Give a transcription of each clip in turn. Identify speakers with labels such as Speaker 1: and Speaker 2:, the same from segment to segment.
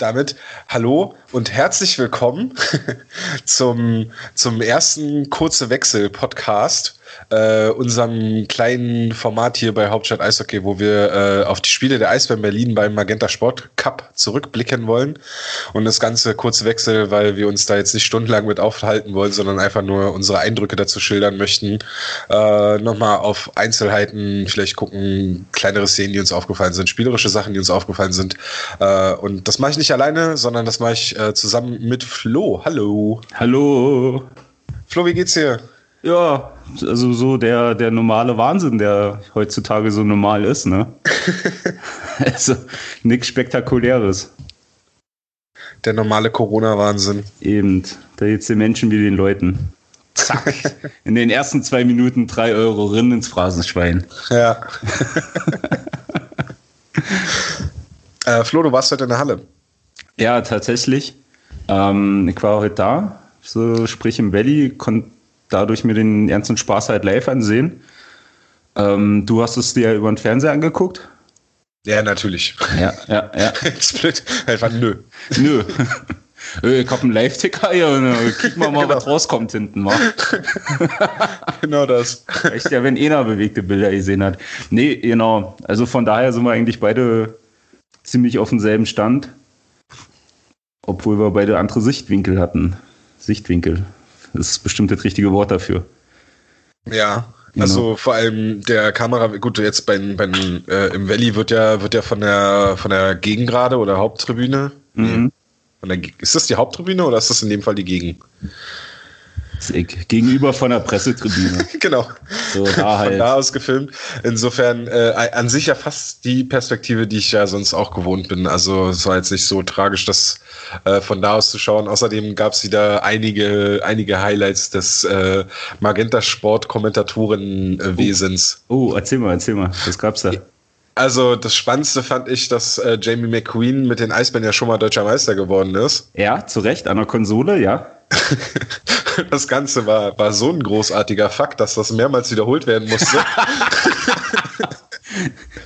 Speaker 1: damit hallo und herzlich willkommen zum, zum ersten Kurze Wechsel Podcast äh, unserem kleinen Format hier bei Hauptstadt Eishockey, wo wir äh, auf die Spiele der Eisbären Berlin beim Magenta Sport Cup zurückblicken wollen. Und das ganze kurze Wechsel, weil wir uns da jetzt nicht stundenlang mit aufhalten wollen, sondern einfach nur unsere Eindrücke dazu schildern möchten. Äh, Nochmal auf Einzelheiten vielleicht gucken, kleinere Szenen, die uns aufgefallen sind, spielerische Sachen, die uns aufgefallen sind. Äh, und das mache ich nicht alleine, sondern das mache ich äh, zusammen mit Flo. Hallo.
Speaker 2: Hallo.
Speaker 1: Flo, wie geht's dir?
Speaker 2: Ja, also so der, der normale Wahnsinn, der heutzutage so normal ist, ne? also nichts Spektakuläres.
Speaker 1: Der normale Corona-Wahnsinn.
Speaker 2: Eben, da geht's den Menschen wie den Leuten. Zack. In den ersten zwei Minuten drei Euro rinnen ins Phrasenschwein.
Speaker 1: Ja. äh, Flo, du warst heute in der Halle.
Speaker 2: Ja, tatsächlich. Ähm, ich war heute da, so sprich im Valley, konnte dadurch mir den ernsten Spaß halt live ansehen. Ähm, du hast es dir über den Fernseher angeguckt?
Speaker 1: Ja, natürlich.
Speaker 2: Ja, ja, ja.
Speaker 1: Split. Einfach nö.
Speaker 2: Nö. Äh, ich hab einen Live-Ticker hier und äh, kick mal, mal genau. was rauskommt hinten. Mal.
Speaker 1: genau das.
Speaker 2: Echt ja, wenn einer bewegte Bilder gesehen hat. Nee, genau. Also von daher sind wir eigentlich beide ziemlich auf demselben Stand. Obwohl wir beide andere Sichtwinkel hatten. Sichtwinkel. Das ist bestimmt das richtige Wort dafür.
Speaker 1: Ja, genau. also vor allem der Kamera, gut, jetzt beim, beim äh, im Valley wird ja, wird ja von der von der Gegengrade oder Haupttribüne. Mhm. Der, ist das die Haupttribüne oder ist das in dem Fall die Gegen?
Speaker 2: Gegenüber von der Pressetribüne.
Speaker 1: genau. So, da halt. Von da aus gefilmt. Insofern äh, an sich ja fast die Perspektive, die ich ja sonst auch gewohnt bin. Also es war jetzt nicht so tragisch, das äh, von da aus zu schauen. Außerdem gab es wieder einige, einige Highlights des äh, Magenta Sport Kommentatorenwesens.
Speaker 2: Oh, oh, erzähl mal, erzähl mal. Was gab's da?
Speaker 1: Also das Spannendste fand ich, dass äh, Jamie McQueen mit den Eisbären ja schon mal deutscher Meister geworden ist.
Speaker 2: Ja, zu Recht, an der Konsole, ja.
Speaker 1: das Ganze war, war so ein großartiger Fakt, dass das mehrmals wiederholt werden musste.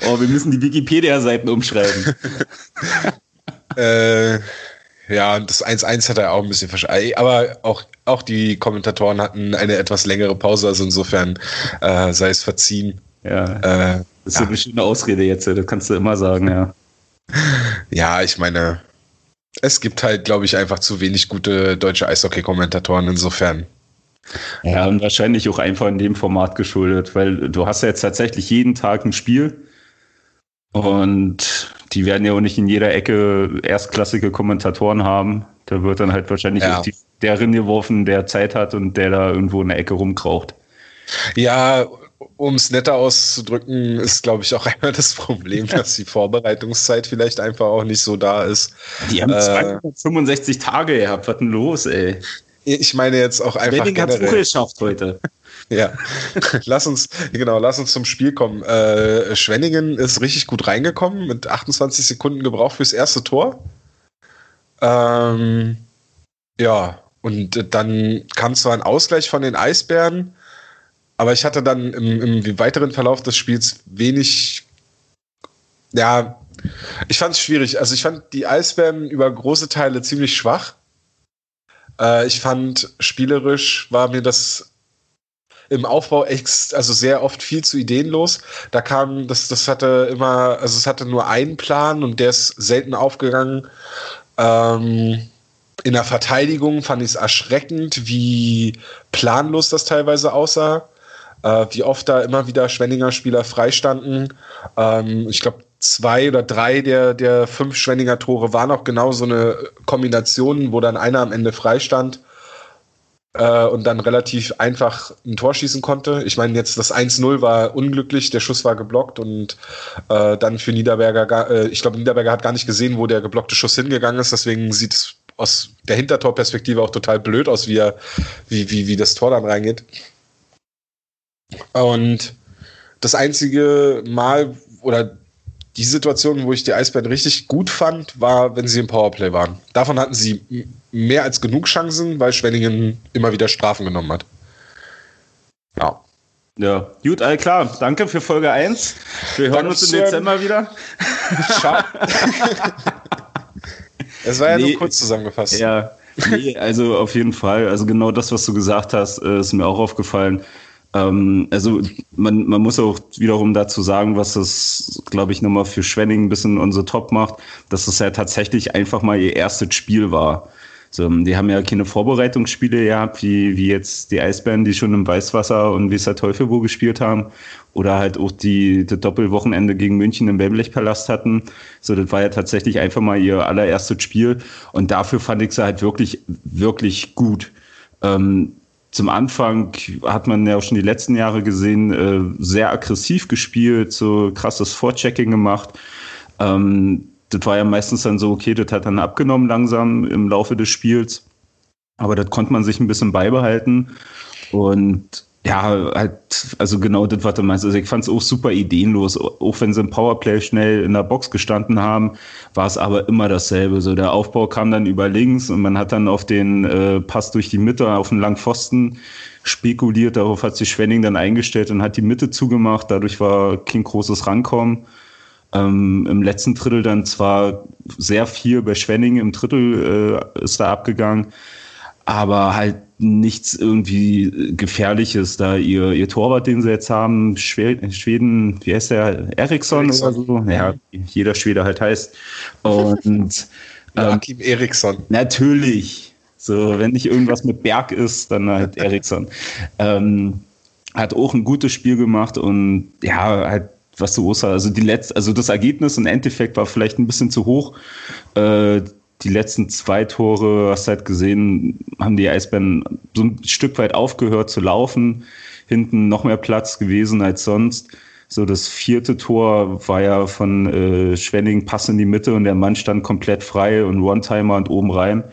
Speaker 2: oh, wir müssen die Wikipedia-Seiten umschreiben.
Speaker 1: äh, ja, und das 1-1 hat er auch ein bisschen verscheißt. Aber auch, auch die Kommentatoren hatten eine etwas längere Pause, also insofern äh, sei es verziehen.
Speaker 2: Ja. Äh, das ist ja. eine schöne Ausrede jetzt, das kannst du immer sagen, ja.
Speaker 1: Ja, ich meine, es gibt halt, glaube ich, einfach zu wenig gute deutsche Eishockey-Kommentatoren insofern.
Speaker 2: Ja, und wahrscheinlich auch einfach in dem Format geschuldet, weil du hast ja jetzt tatsächlich jeden Tag ein Spiel und die werden ja auch nicht in jeder Ecke erstklassige Kommentatoren haben. Da wird dann halt wahrscheinlich ja. die, der geworfen, der Zeit hat und der da irgendwo in der Ecke rumkraucht.
Speaker 1: Ja, um es netter auszudrücken, ist, glaube ich, auch einmal das Problem, dass die Vorbereitungszeit vielleicht einfach auch nicht so da ist.
Speaker 2: Die haben äh, 265 Tage gehabt. Was denn los, ey?
Speaker 1: Ich meine jetzt auch einfach.
Speaker 2: Wedding hat es geschafft heute.
Speaker 1: ja, lass uns, genau, lass uns zum Spiel kommen. Äh, Schwenningen ist richtig gut reingekommen, mit 28 Sekunden gebraucht fürs erste Tor. Ähm, ja, und dann kam zwar ein Ausgleich von den Eisbären, aber ich hatte dann im, im weiteren Verlauf des Spiels wenig, ja, ich fand es schwierig. Also ich fand die Eisbären über große Teile ziemlich schwach. Äh, ich fand spielerisch war mir das im Aufbau ex, also sehr oft viel zu ideenlos. Da kam, das, das hatte immer, also es hatte nur einen Plan und der ist selten aufgegangen. Ähm, in der Verteidigung fand ich es erschreckend, wie planlos das teilweise aussah äh, wie oft da immer wieder Schwenninger Spieler freistanden. Ähm, ich glaube, zwei oder drei der, der fünf Schwenninger Tore waren auch genau so eine Kombination, wo dann einer am Ende freistand äh, und dann relativ einfach ein Tor schießen konnte. Ich meine, jetzt das 1-0 war unglücklich, der Schuss war geblockt und äh, dann für Niederberger, äh, ich glaube, Niederberger hat gar nicht gesehen, wo der geblockte Schuss hingegangen ist, deswegen sieht es aus der Hintertorperspektive auch total blöd aus, wie, er, wie, wie, wie das Tor dann reingeht. Und das einzige Mal oder die Situation, wo ich die Eisbären richtig gut fand, war, wenn sie im Powerplay waren. Davon hatten sie mehr als genug Chancen, weil Schwenningen immer wieder Strafen genommen hat.
Speaker 2: Ja. Ja, gut, all klar. Danke für Folge 1. Wir hören uns im Dezember wieder. Ciao.
Speaker 1: Es war ja nee, nur kurz zusammengefasst.
Speaker 2: Ja, nee, also auf jeden Fall. Also genau das, was du gesagt hast, äh, ist mir auch aufgefallen. Ähm, also man, man muss auch wiederum dazu sagen, was das, glaube ich, nochmal für Schwenning ein bisschen unser Top macht, dass es ja tatsächlich einfach mal ihr erstes Spiel war. So, die haben ja keine Vorbereitungsspiele gehabt, wie, wie jetzt die Eisbären, die schon im Weißwasser und wie es der Teufel wo gespielt haben. Oder halt auch die, die Doppelwochenende gegen München im Wembley-Palast hatten. So, das war ja tatsächlich einfach mal ihr allererstes Spiel. Und dafür fand ich sie halt wirklich, wirklich gut. Ähm, zum Anfang hat man ja auch schon die letzten Jahre gesehen, äh, sehr aggressiv gespielt, so krasses Vorchecking gemacht. Ähm, das war ja meistens dann so, okay, das hat dann abgenommen langsam im Laufe des Spiels. Aber das konnte man sich ein bisschen beibehalten. Und ja, halt, also genau das, was du meinst. Also ich fand es auch super ideenlos. Auch wenn sie im Powerplay schnell in der Box gestanden haben, war es aber immer dasselbe. So der Aufbau kam dann über links und man hat dann auf den äh, Pass durch die Mitte auf den langen Pfosten spekuliert. Darauf hat sich Schwenning dann eingestellt und hat die Mitte zugemacht. Dadurch war kein großes Rankommen. Ähm, Im letzten Drittel dann zwar sehr viel bei Schwenning im Drittel äh, ist da abgegangen, aber halt nichts irgendwie Gefährliches. Da ihr, ihr Torwart, den sie jetzt haben, Schweden, wie heißt der? Eriksson, oder so? Ja, jeder Schwede halt heißt. Und
Speaker 1: Joachim ähm, Eriksson.
Speaker 2: Natürlich. So, wenn nicht irgendwas mit Berg ist, dann halt Eriksson. Ähm, hat auch ein gutes Spiel gemacht und ja, halt was du Oster, also die letzte, also das Ergebnis im Endeffekt war vielleicht ein bisschen zu hoch. Äh, die letzten zwei Tore, hast halt gesehen, haben die Eisbären so ein Stück weit aufgehört zu laufen. Hinten noch mehr Platz gewesen als sonst. So, das vierte Tor war ja von äh, Schwenning Pass in die Mitte und der Mann stand komplett frei und One-Timer und oben rein.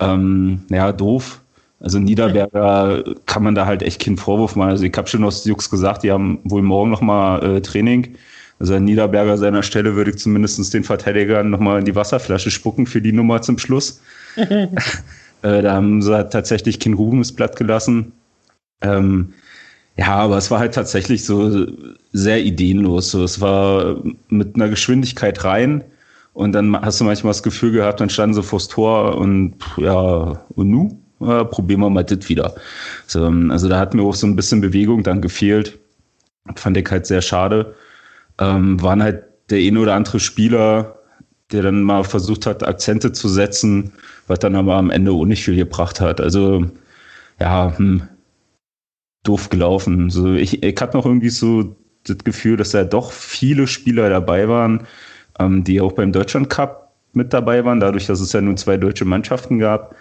Speaker 2: Ähm, ja, doof. Also Niederberger kann man da halt echt keinen Vorwurf machen. Also ich habe schon aus Jux gesagt, die haben wohl morgen nochmal äh, Training. Also an Niederberger seiner Stelle würde ich zumindest den Verteidigern nochmal in die Wasserflasche spucken für die Nummer zum Schluss. äh, da haben sie halt tatsächlich kein Rubensblatt gelassen. Ähm, ja, aber es war halt tatsächlich so sehr ideenlos. So, es war mit einer Geschwindigkeit rein und dann hast du manchmal das Gefühl gehabt, dann standen sie vors Tor und ja, und nu? äh, probieren wir mal das wieder. So, also da hat mir auch so ein bisschen Bewegung dann gefehlt. Fand ich halt sehr schade. Ähm, waren halt der ein oder andere Spieler, der dann mal versucht hat, Akzente zu setzen, was dann aber am Ende auch nicht viel gebracht hat. Also, ja, hm, doof gelaufen. So, ich, ich hatte noch irgendwie so das Gefühl, dass da doch viele Spieler dabei waren, ähm, die auch beim Deutschland Cup mit dabei waren, dadurch, dass es ja nur zwei deutsche Mannschaften gab.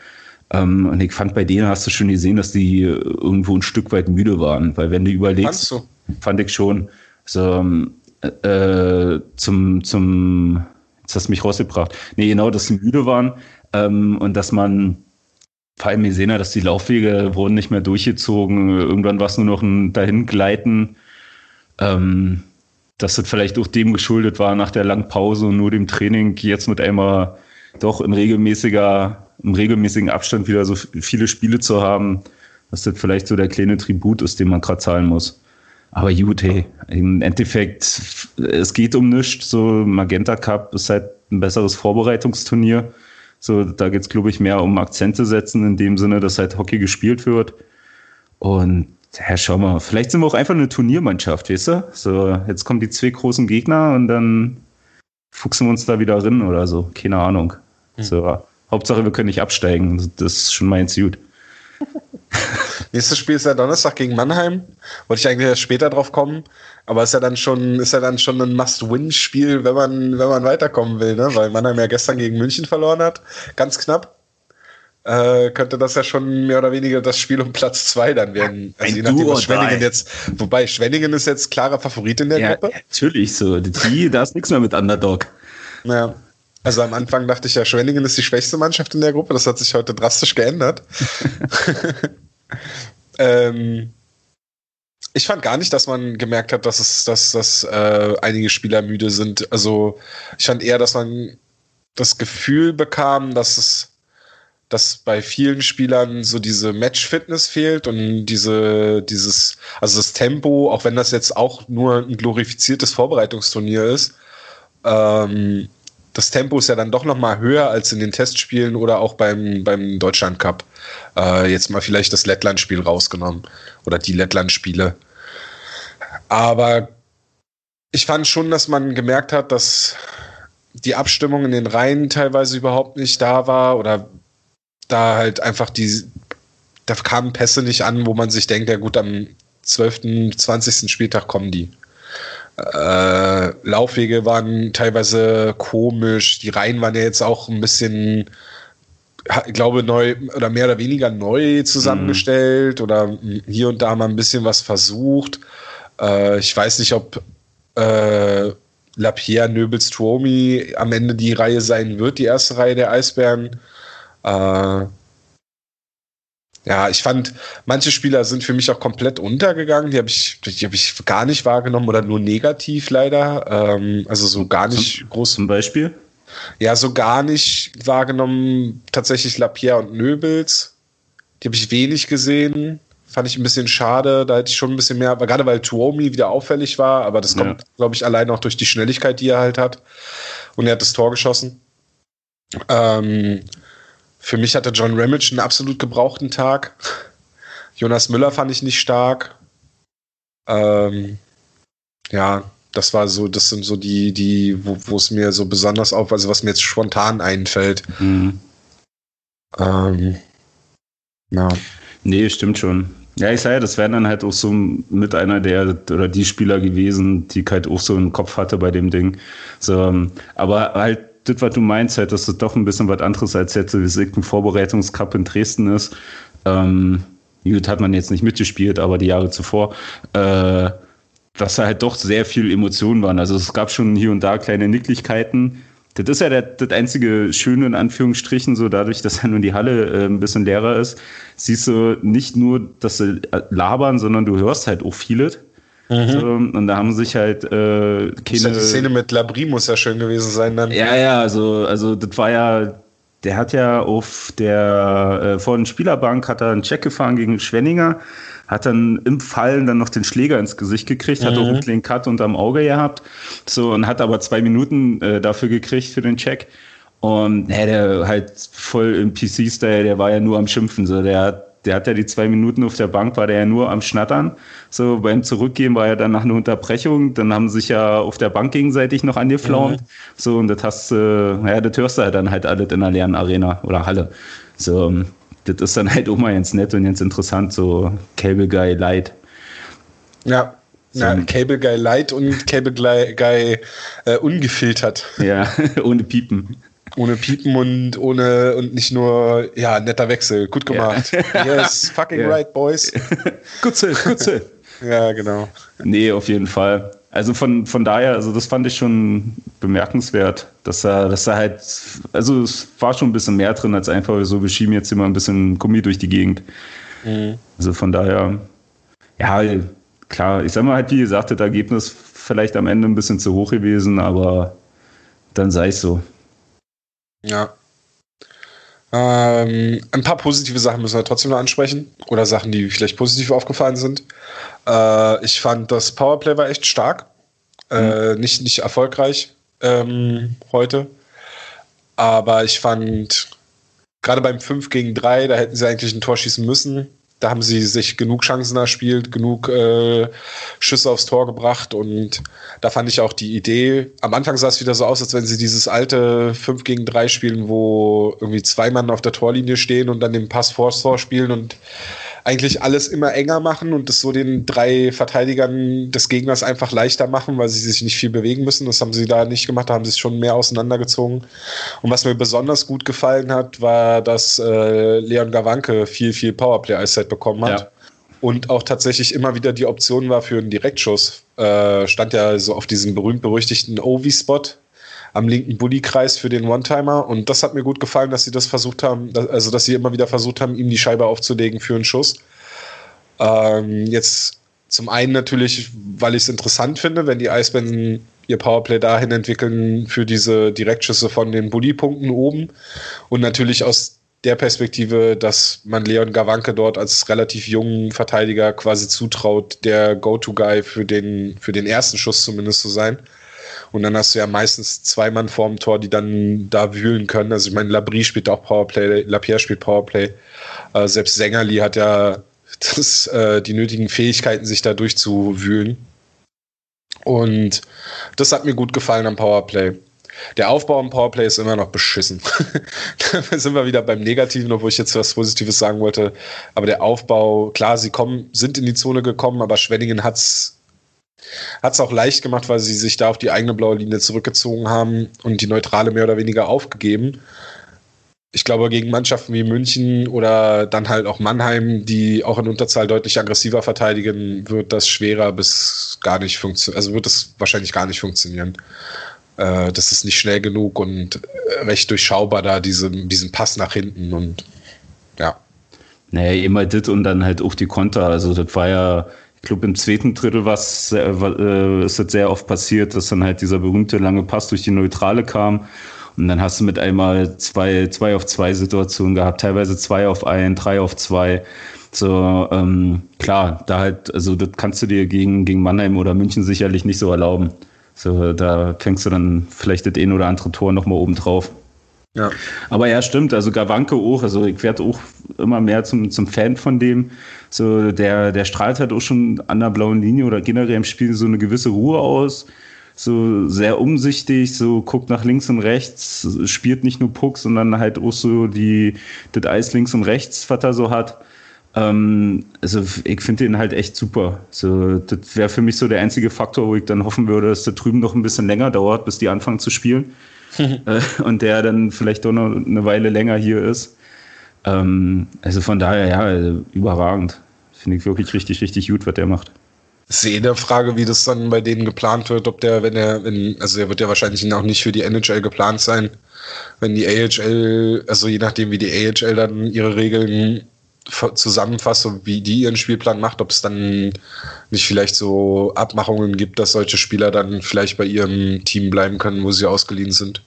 Speaker 2: Ähm, und ich fand, bei denen hast du schon gesehen, dass die irgendwo ein Stück weit müde waren. Weil wenn du überlegst, fand ich schon, so, ähm, äh, zum, zum, jetzt hast du mich rausgebracht. Nee, genau, dass sie müde waren ähm, und dass man vor allem gesehen hat, dass die Laufwege wurden nicht mehr durchgezogen. Irgendwann war es nur noch ein Dahingleiten. Ähm, dass das vielleicht auch dem geschuldet war nach der langen Pause und nur dem Training jetzt mit einmal doch in regelmäßiger im regelmäßigen Abstand wieder so viele Spiele zu haben, dass das vielleicht so der kleine Tribut ist, den man gerade zahlen muss. Aber gut, hey, im Endeffekt, es geht um nichts. So, Magenta Cup ist halt ein besseres Vorbereitungsturnier. So, da geht es, glaube ich, mehr um Akzente setzen, in dem Sinne, dass halt Hockey gespielt wird. Und ja, schau mal, vielleicht sind wir auch einfach eine Turniermannschaft, weißt du? So, jetzt kommen die zwei großen Gegner und dann fuchsen wir uns da wieder rein oder so. Keine Ahnung. Hm. So, Hauptsache, wir können nicht absteigen. Das ist schon mein Suit.
Speaker 1: Nächstes Spiel ist ja Donnerstag gegen Mannheim. Wollte ich eigentlich erst später drauf kommen. Aber ist ja dann schon, ist ja dann schon ein Must-Win-Spiel, wenn man, wenn man weiterkommen will, ne? Weil Mannheim ja gestern gegen München verloren hat. Ganz knapp. Äh, könnte das ja schon mehr oder weniger das Spiel um Platz zwei dann werden.
Speaker 2: Also je nachdem, was
Speaker 1: Schwenningen jetzt, wobei Schwenningen ist jetzt klarer Favorit in der ja, Gruppe.
Speaker 2: Natürlich so. Die, da ist nichts mehr mit Underdog.
Speaker 1: Ja. Also am Anfang dachte ich ja, Schwenningen ist die schwächste Mannschaft in der Gruppe. Das hat sich heute drastisch geändert. ähm, ich fand gar nicht, dass man gemerkt hat, dass es, dass, dass äh, einige Spieler müde sind. Also ich fand eher, dass man das Gefühl bekam, dass es dass bei vielen Spielern so diese Match-Fitness fehlt und diese, dieses, also das Tempo, auch wenn das jetzt auch nur ein glorifiziertes Vorbereitungsturnier ist, ähm, das Tempo ist ja dann doch noch mal höher als in den Testspielen oder auch beim, beim Deutschland Cup. Äh, jetzt mal vielleicht das Lettland-Spiel rausgenommen oder die Lettland-Spiele. Aber ich fand schon, dass man gemerkt hat, dass die Abstimmung in den Reihen teilweise überhaupt nicht da war oder da halt einfach die, da kamen Pässe nicht an, wo man sich denkt, ja gut, am 12., 20. Spieltag kommen die. Äh, Laufwege waren teilweise komisch, die Reihen waren ja jetzt auch ein bisschen, ich glaube, neu oder mehr oder weniger neu zusammengestellt mhm. oder hier und da mal ein bisschen was versucht. Äh, ich weiß nicht, ob äh, Lapierre, Nöbels, Tuomi am Ende die Reihe sein wird, die erste Reihe der Eisbären. Äh, ja, ich fand, manche Spieler sind für mich auch komplett untergegangen. Die habe ich, die hab ich gar nicht wahrgenommen oder nur negativ leider. Ähm, also so gar nicht
Speaker 2: zum,
Speaker 1: groß.
Speaker 2: Zum Beispiel?
Speaker 1: Ja, so gar nicht wahrgenommen. Tatsächlich Lapierre und Nöbels. Die habe ich wenig gesehen. Fand ich ein bisschen schade. Da hätte ich schon ein bisschen mehr, aber gerade weil Tuomi wieder auffällig war. Aber das kommt, ja. glaube ich, allein auch durch die Schnelligkeit, die er halt hat. Und er hat das Tor geschossen. Ähm, für mich hatte John Ramage einen absolut gebrauchten Tag. Jonas Müller fand ich nicht stark. Ähm, ja, das war so, das sind so die, die, wo es mir so besonders auf, also was mir jetzt spontan einfällt. Mhm. Ähm,
Speaker 2: ja. Nee, stimmt schon. Ja, ich sage ja, das wären dann halt auch so mit einer der oder die Spieler gewesen, die halt auch so einen Kopf hatte bei dem Ding. So, ähm, aber halt das, was du meinst, halt, dass das doch ein bisschen was anderes als jetzt das ein Vorbereitungscup in Dresden ist. Ähm, gut, hat man jetzt nicht mitgespielt, aber die Jahre zuvor, äh, dass da halt doch sehr viel Emotionen waren. Also es gab schon hier und da kleine Nicklichkeiten. Das ist ja der, das einzige Schöne in Anführungsstrichen, so dadurch, dass ja nun die Halle äh, ein bisschen leerer ist, siehst du nicht nur, dass sie labern, sondern du hörst halt auch vieles. Mhm. So, und da haben sich halt äh,
Speaker 1: keine. Ja die Szene mit Labri muss ja schön gewesen sein dann.
Speaker 2: Ja, ja, also, also das war ja. Der hat ja auf der äh, vor der Spielerbank hat er einen Check gefahren gegen Schwenninger, hat dann im Fallen dann noch den Schläger ins Gesicht gekriegt, mhm. hat auch einen kleinen Cut unterm Auge gehabt, so und hat aber zwei Minuten äh, dafür gekriegt für den Check. Und ja, der halt voll im PC-Style, der war ja nur am Schimpfen. So, der hat der hat ja die zwei Minuten auf der Bank, war der ja nur am Schnattern. So beim Zurückgehen war ja dann nach einer Unterbrechung. Dann haben sie sich ja auf der Bank gegenseitig noch angeflaumt. Mhm. So, und das hast du, äh, ja, das hörst du halt dann halt alles in der leeren Arena oder Halle. So, das ist dann halt auch mal ganz nett und ganz interessant, so Cable Guy Light.
Speaker 1: Ja, so, Na, Cable Guy Light und Cable Guy äh, ungefiltert.
Speaker 2: Ja, ohne Piepen.
Speaker 1: Ohne Piepen und ohne und nicht nur, ja, netter Wechsel. Gut gemacht. Yeah. Yes, fucking yeah. right, boys.
Speaker 2: gut so.
Speaker 1: ja, genau.
Speaker 2: Nee, auf jeden Fall. Also von, von daher, also das fand ich schon bemerkenswert, dass er, dass er halt, also es war schon ein bisschen mehr drin als einfach so, wir schieben jetzt immer ein bisschen Gummi durch die Gegend. Mhm. Also von daher, ja, klar, ich sag mal halt, wie gesagt, das Ergebnis vielleicht am Ende ein bisschen zu hoch gewesen, aber dann sei es so.
Speaker 1: Ja. Ähm, ein paar positive Sachen müssen wir trotzdem noch ansprechen. Oder Sachen, die vielleicht positiv aufgefallen sind. Äh, ich fand, das Powerplay war echt stark. Äh, mhm. Nicht, nicht erfolgreich ähm, heute. Aber ich fand, gerade beim 5 gegen 3, da hätten sie eigentlich ein Tor schießen müssen da haben sie sich genug Chancen erspielt, genug äh, Schüsse aufs Tor gebracht und da fand ich auch die Idee. Am Anfang sah es wieder so aus, als wenn sie dieses alte 5 gegen 3 spielen, wo irgendwie zwei Mann auf der Torlinie stehen und dann den Pass vors Tor spielen und eigentlich alles immer enger machen und das so den drei Verteidigern des Gegners einfach leichter machen, weil sie sich nicht viel bewegen müssen. Das haben sie da nicht gemacht, da haben sie es schon mehr auseinandergezogen. Und was mir besonders gut gefallen hat, war, dass äh, Leon Gawanke viel, viel Powerplay-Eiszeit bekommen hat. Ja. Und auch tatsächlich immer wieder die Option war für einen Direktschuss. Äh, stand ja so auf diesem berühmt-berüchtigten Ovi-Spot, am linken Bullykreis für den One-Timer. Und das hat mir gut gefallen, dass sie das versucht haben, also dass sie immer wieder versucht haben, ihm die Scheibe aufzulegen für einen Schuss. Ähm, jetzt zum einen natürlich, weil ich es interessant finde, wenn die Eisbären ihr Powerplay dahin entwickeln für diese Direktschüsse von den Bully-Punkten oben. Und natürlich aus der Perspektive, dass man Leon Gawanke dort als relativ jungen Verteidiger quasi zutraut, der Go-To-Guy für den, für den ersten Schuss zumindest zu sein. Und dann hast du ja meistens zwei Mann vorm Tor, die dann da wühlen können. Also ich meine, Labrie spielt auch Powerplay, Lapierre spielt Powerplay. Äh, selbst Sängerli hat ja das, äh, die nötigen Fähigkeiten, sich da durchzuwühlen. Und das hat mir gut gefallen am Powerplay. Der Aufbau im Powerplay ist immer noch beschissen. da sind wir wieder beim Negativen, obwohl ich jetzt was Positives sagen wollte. Aber der Aufbau, klar, sie kommen, sind in die Zone gekommen, aber Schwenningen hat es auch leicht gemacht, weil sie sich da auf die eigene blaue Linie zurückgezogen haben und die Neutrale mehr oder weniger aufgegeben ich glaube, gegen Mannschaften wie München oder dann halt auch Mannheim, die auch in Unterzahl deutlich aggressiver verteidigen, wird das schwerer bis gar nicht funktionieren. Also wird das wahrscheinlich gar nicht funktionieren. Äh, das ist nicht schnell genug und recht durchschaubar da, diese, diesen Pass nach hinten und ja.
Speaker 2: Naja, immer das und dann halt auch die Konter. Also das war ja, ich glaube, im zweiten Drittel was äh, ist das sehr oft passiert, dass dann halt dieser berühmte lange Pass durch die Neutrale kam und dann hast du mit einmal zwei, zwei auf zwei Situationen gehabt, teilweise zwei auf ein, drei auf zwei. So, ähm, klar, da halt, also das kannst du dir gegen, gegen Mannheim oder München sicherlich nicht so erlauben. So, da fängst du dann vielleicht das ein oder andere Tor nochmal oben drauf. Ja. Aber ja, stimmt, also Gawanke auch, also ich werde auch immer mehr zum, zum Fan von dem. So, der, der strahlt halt auch schon an der blauen Linie oder generell im Spiel so eine gewisse Ruhe aus so sehr umsichtig, so guckt nach links und rechts, spielt nicht nur Puck, sondern halt auch so die, das Eis links und rechts, was er so hat. Ähm, also ich finde den halt echt super. So, das wäre für mich so der einzige Faktor, wo ich dann hoffen würde, dass der drüben noch ein bisschen länger dauert, bis die anfangen zu spielen. äh, und der dann vielleicht doch noch eine Weile länger hier ist. Ähm, also von daher, ja, also überragend. Finde ich wirklich richtig, richtig gut, was der macht.
Speaker 1: Eh eine Frage, wie das dann bei denen geplant wird, ob der, wenn er, wenn, also er wird ja wahrscheinlich auch nicht für die NHL geplant sein, wenn die AHL, also je nachdem, wie die AHL dann ihre Regeln zusammenfasst und wie die ihren Spielplan macht, ob es dann nicht vielleicht so Abmachungen gibt, dass solche Spieler dann vielleicht bei ihrem Team bleiben können, wo sie ausgeliehen sind.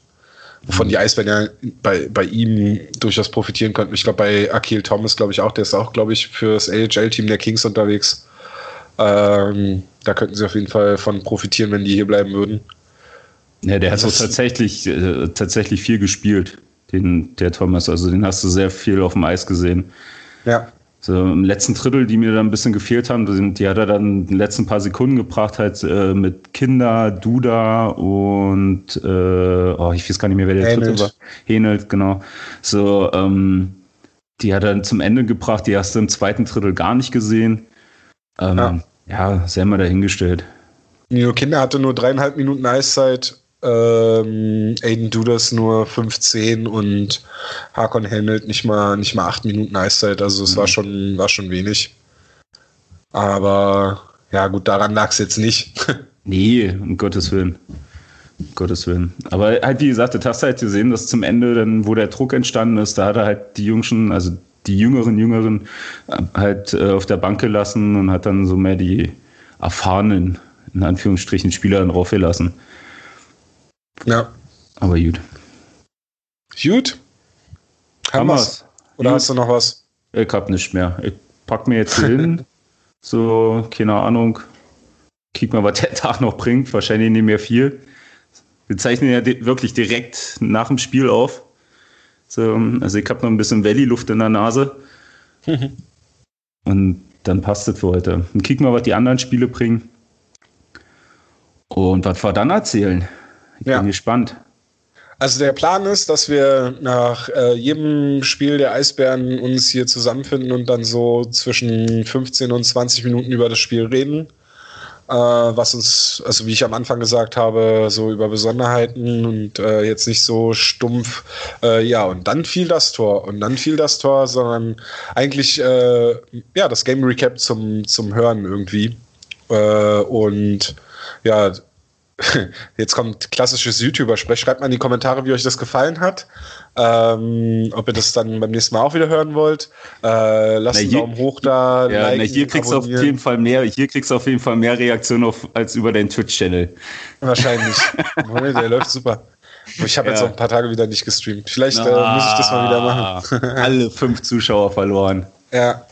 Speaker 1: Wovon die Eisbären ja bei, bei ihm durchaus profitieren könnten. Ich glaube, bei Akil Thomas, glaube ich auch, der ist auch, glaube ich, für das AHL-Team der Kings unterwegs. Ähm, da könnten sie auf jeden Fall von profitieren, wenn die hier bleiben würden.
Speaker 2: Ja, der hat so tatsächlich, äh, tatsächlich viel gespielt, den, der Thomas. Also den hast du sehr viel auf dem Eis gesehen.
Speaker 1: Ja.
Speaker 2: So, Im letzten Drittel, die mir dann ein bisschen gefehlt haben, die, hat er dann in den letzten paar Sekunden gebracht, halt äh, mit Kinder, Duda und äh, oh, ich weiß gar nicht mehr, wer der Henelt. dritte war. Henelt, genau. So, ähm, die hat er dann zum Ende gebracht, die hast du im zweiten Drittel gar nicht gesehen. Ähm, ja. ja, sehr mal dahingestellt.
Speaker 1: Nino Kinder hatte nur dreieinhalb Minuten Eiszeit. Ähm, Aiden Dudas nur 15 und Hakon Hennelt nicht mal, nicht mal acht Minuten Eiszeit. Also es mhm. war, schon, war schon wenig. Aber ja, gut, daran lag es jetzt nicht.
Speaker 2: nee, um Gottes Willen. Um Gottes Willen. Aber halt, wie gesagt, das hast du halt gesehen, dass zum Ende, dann, wo der Druck entstanden ist, da hat er halt die Jungschen, also die jüngeren Jüngeren äh, halt äh, auf der Bank gelassen und hat dann so mehr die erfahrenen, in Anführungsstrichen, Spieler dann raufgelassen.
Speaker 1: Ja.
Speaker 2: Aber gut.
Speaker 1: Gut. Haben wir's? Oder gut. hast du noch was?
Speaker 2: Ich hab nichts mehr. Ich pack mir jetzt hin. So, keine Ahnung. Kick mal, was der Tag noch bringt. Wahrscheinlich nicht mehr viel. Wir zeichnen ja wirklich direkt nach dem Spiel auf. So, also ich habe noch ein bisschen Valley-Luft in der Nase. Und dann passt es für heute. Dann kicken wir, was die anderen Spiele bringen. Und was wir dann erzählen. Ich ja. bin gespannt.
Speaker 1: Also der Plan ist, dass wir nach äh, jedem Spiel der Eisbären uns hier zusammenfinden und dann so zwischen 15 und 20 Minuten über das Spiel reden äh, was uns, also wie ich am Anfang gesagt habe, so über Besonderheiten und äh, jetzt nicht so stumpf, äh, ja, und dann fiel das Tor und dann fiel das Tor, sondern eigentlich, äh, ja, das Game Recap zum, zum Hören irgendwie. Äh, und ja, Jetzt kommt klassisches YouTuber-Sprech. Schreibt mal in die Kommentare, wie euch das gefallen hat. Ähm, ob ihr das dann beim nächsten Mal auch wieder hören wollt. Äh, lasst na, einen Daumen hoch da.
Speaker 2: Ja, liken, na, hier kriegst du auf jeden Fall mehr, hier kriegst du auf jeden Fall mehr Reaktionen auf, als über deinen Twitch-Channel.
Speaker 1: Wahrscheinlich. der läuft super. Ich habe ja. jetzt auch ein paar Tage wieder nicht gestreamt. Vielleicht äh, muss ich das mal wieder machen.
Speaker 2: Alle fünf Zuschauer verloren.
Speaker 1: Ja.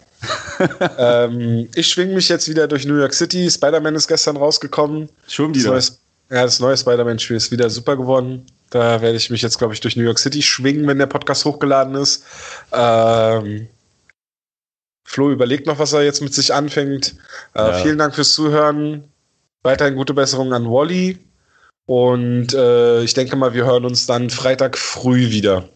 Speaker 1: ähm, ich schwinge mich jetzt wieder durch New York City. Spider-Man ist gestern rausgekommen.
Speaker 2: Schon wieder.
Speaker 1: Das Ja, das neue Spider-Man-Spiel ist wieder super geworden. Da werde ich mich jetzt, glaube ich, durch New York City schwingen, wenn der Podcast hochgeladen ist. Ähm, Flo überlegt noch, was er jetzt mit sich anfängt. Äh, ja. Vielen Dank fürs Zuhören. Weiterhin gute Besserung an Wally. Und äh, ich denke mal, wir hören uns dann Freitag früh wieder.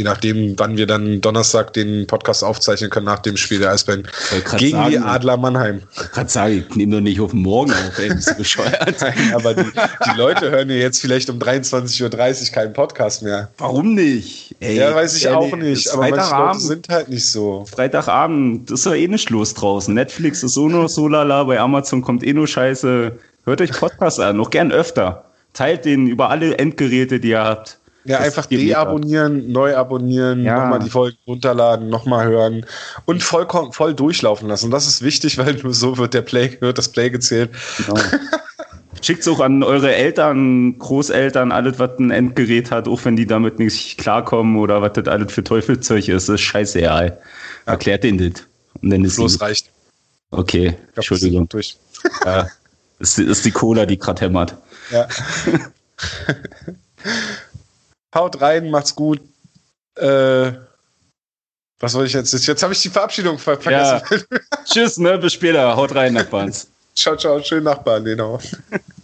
Speaker 1: Je nachdem, wann wir dann Donnerstag den Podcast aufzeichnen können nach dem Spiel der Eisbären gegen sagen, die Adler Mannheim.
Speaker 2: Ich gerade sagen, ich nehme doch nicht auf morgen auf, ey, bist du bescheuert.
Speaker 1: Nein, aber die, die, Leute hören ja jetzt vielleicht um 23.30 Uhr keinen Podcast mehr.
Speaker 2: Warum nicht?
Speaker 1: Ey, ja, weiß ich auch nicht, aber manche Leute sind halt nicht so.
Speaker 2: Freitagabend, das ist ja eh nicht los draußen. Netflix ist so nur so lala, bei Amazon kommt eh nur Scheiße. Hört euch Podcasts an, noch gern öfter. Teilt den über alle Endgeräte, die ihr habt.
Speaker 1: Ja, das einfach deabonnieren, neu abonnieren, ja. nochmal die Folgen runterladen, nochmal hören und voll, voll durchlaufen lassen. das ist wichtig, weil nur so wird der Play, wird das Play gezählt. Genau.
Speaker 2: Schickt es auch an eure Eltern, Großeltern, alles, was ein Endgerät hat, auch wenn die damit nicht klarkommen oder was das alles für Teufelzeug ist, das ist scheißegal. Ja. Erklärt denen das.
Speaker 1: Und dann ist Bloß reicht.
Speaker 2: Okay, glaub, Entschuldigung. Durch. Ja, ist, ist die Cola, die gerade hämmert. Ja.
Speaker 1: Haut rein, macht's gut. Äh, was soll ich jetzt? Jetzt habe ich die Verabschiedung vergessen. Ja.
Speaker 2: Tschüss, ne? Bis später. Haut rein, Nachbarn.
Speaker 1: ciao, ciao. Schönen Nachbarn, genau.